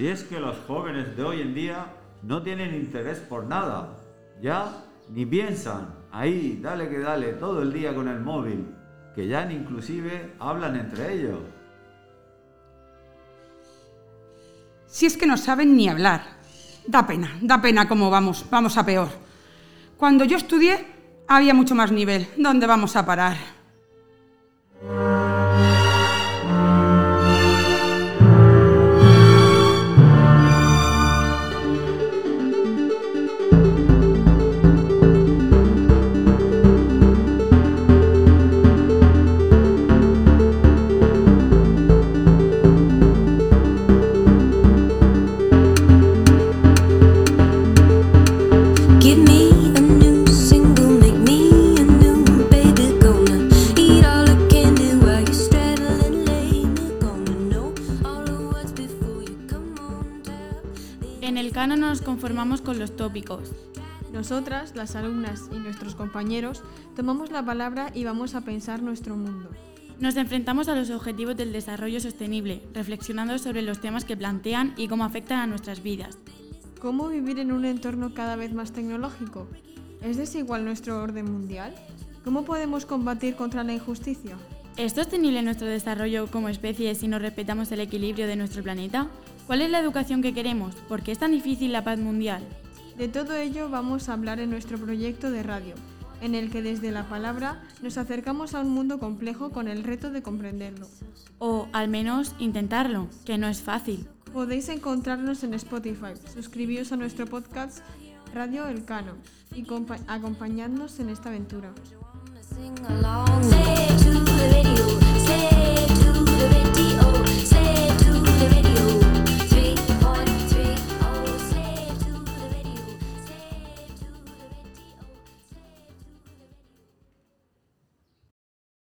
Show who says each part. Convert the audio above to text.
Speaker 1: Si es que los jóvenes de hoy en día no tienen interés por nada, ya ni piensan, ahí, dale que dale, todo el día con el móvil, que ya inclusive hablan entre ellos.
Speaker 2: Si es que no saben ni hablar. Da pena, da pena cómo vamos, vamos a peor. Cuando yo estudié había mucho más nivel. ¿Dónde vamos a parar?
Speaker 3: El canon nos conformamos con los tópicos.
Speaker 4: Nosotras, las alumnas y nuestros compañeros, tomamos la palabra y vamos a pensar nuestro mundo.
Speaker 3: Nos enfrentamos a los objetivos del desarrollo sostenible, reflexionando sobre los temas que plantean y cómo afectan a nuestras vidas.
Speaker 4: ¿Cómo vivir en un entorno cada vez más tecnológico? ¿Es desigual nuestro orden mundial? ¿Cómo podemos combatir contra la injusticia?
Speaker 3: ¿Es sostenible nuestro desarrollo como especie si no respetamos el equilibrio de nuestro planeta? ¿Cuál es la educación que queremos? ¿Por qué es tan difícil la paz mundial?
Speaker 4: De todo ello vamos a hablar en nuestro proyecto de radio, en el que desde la palabra nos acercamos a un mundo complejo con el reto de comprenderlo.
Speaker 3: O al menos intentarlo, que no es fácil.
Speaker 4: Podéis encontrarnos en Spotify, suscribíos a nuestro podcast Radio El Cano y compa- acompañadnos en esta aventura.